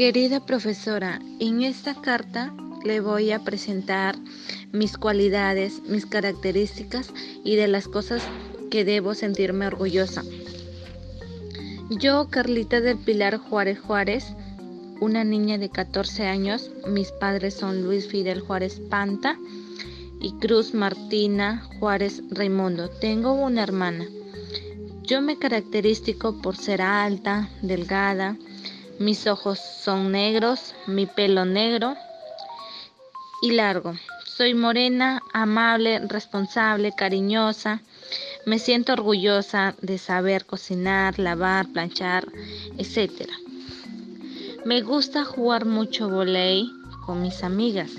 Querida profesora, en esta carta le voy a presentar mis cualidades, mis características y de las cosas que debo sentirme orgullosa. Yo, Carlita del Pilar Juárez Juárez, una niña de 14 años, mis padres son Luis Fidel Juárez Panta y Cruz Martina Juárez Raimundo. Tengo una hermana. Yo me caracterizo por ser alta, delgada, mis ojos son negros, mi pelo negro y largo. Soy morena, amable, responsable, cariñosa. Me siento orgullosa de saber cocinar, lavar, planchar, etc. Me gusta jugar mucho volei con mis amigas.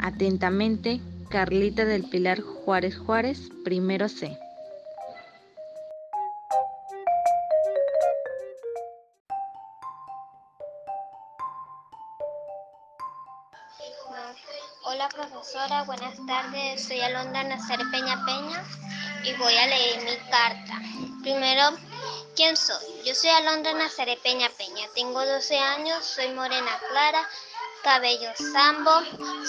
Atentamente, Carlita del Pilar Juárez Juárez, primero C. Hola profesora, buenas tardes. Soy Alondra Nacer Peña Peña y voy a leer mi carta. Primero, ¿quién soy? Yo soy Alondra Nacer Peña Peña. Tengo 12 años, soy morena clara, cabello sambo,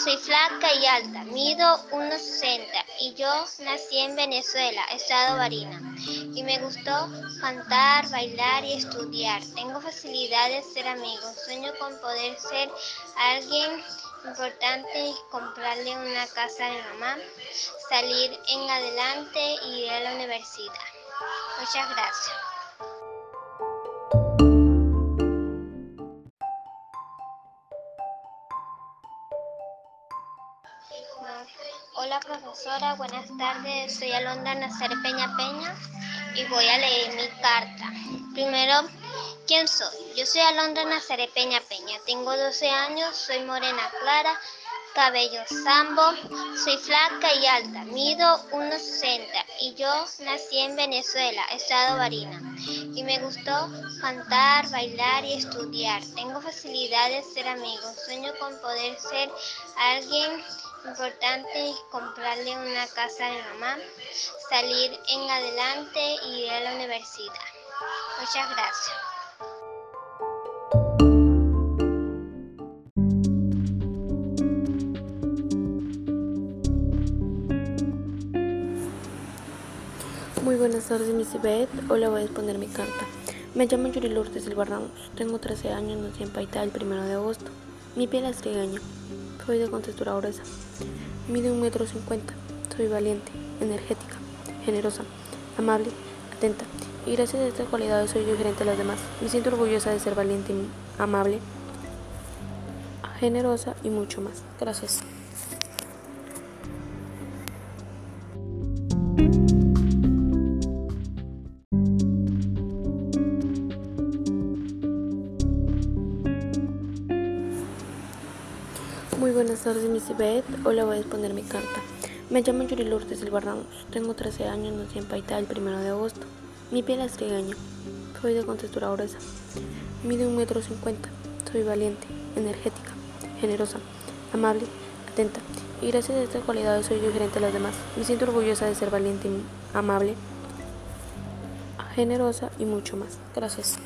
soy flaca y alta, mido 1,60 y yo nací en Venezuela, estado Barina. Y me gustó cantar, bailar y estudiar. Tengo facilidad de ser amigo, sueño con poder ser alguien importante comprarle una casa a mi mamá, salir en adelante y ir a la universidad. Muchas gracias. Hola profesora, buenas tardes. Soy Alondra Nacer Peña Peña y voy a leer mi carta. Primero, ¿quién soy? Yo soy Alondra Nacer Peña Peña. Tengo 12 años, soy morena clara, cabello sambo, soy flaca y alta, mido 1,60 y yo nací en Venezuela, estado Barina. Y me gustó cantar, bailar y estudiar. Tengo facilidad de ser amigo, sueño con poder ser alguien importante comprarle una casa a mi mamá, salir en adelante y ir a la universidad. Muchas gracias. Muy buenas tardes, Miss Beth. Hoy le voy a exponer mi carta. Me llamo Yuri Lourdes Silva Ramos. Tengo 13 años, nací en Paitá el 1 de agosto. Mi piel es trigueña. Soy de contextura gruesa. Mido un metro cincuenta. Soy valiente, energética, generosa, amable, atenta. Y gracias a estas cualidades soy diferente a las demás. Me siento orgullosa de ser valiente, amable, generosa y mucho más. Gracias. Muy buenas tardes, Miss Beth. Hoy le voy a exponer mi carta. Me llamo Yuri Lourdes Silva Ramos. Tengo 13 años, nací en Paitá el 1 de agosto. Mi piel es trigueña. Soy de contextura gruesa. Mido un metro cincuenta. Soy valiente, energética, generosa, amable, atenta. Y gracias a estas cualidades soy diferente a las demás. Me siento orgullosa de ser valiente, amable, generosa y mucho más. Gracias.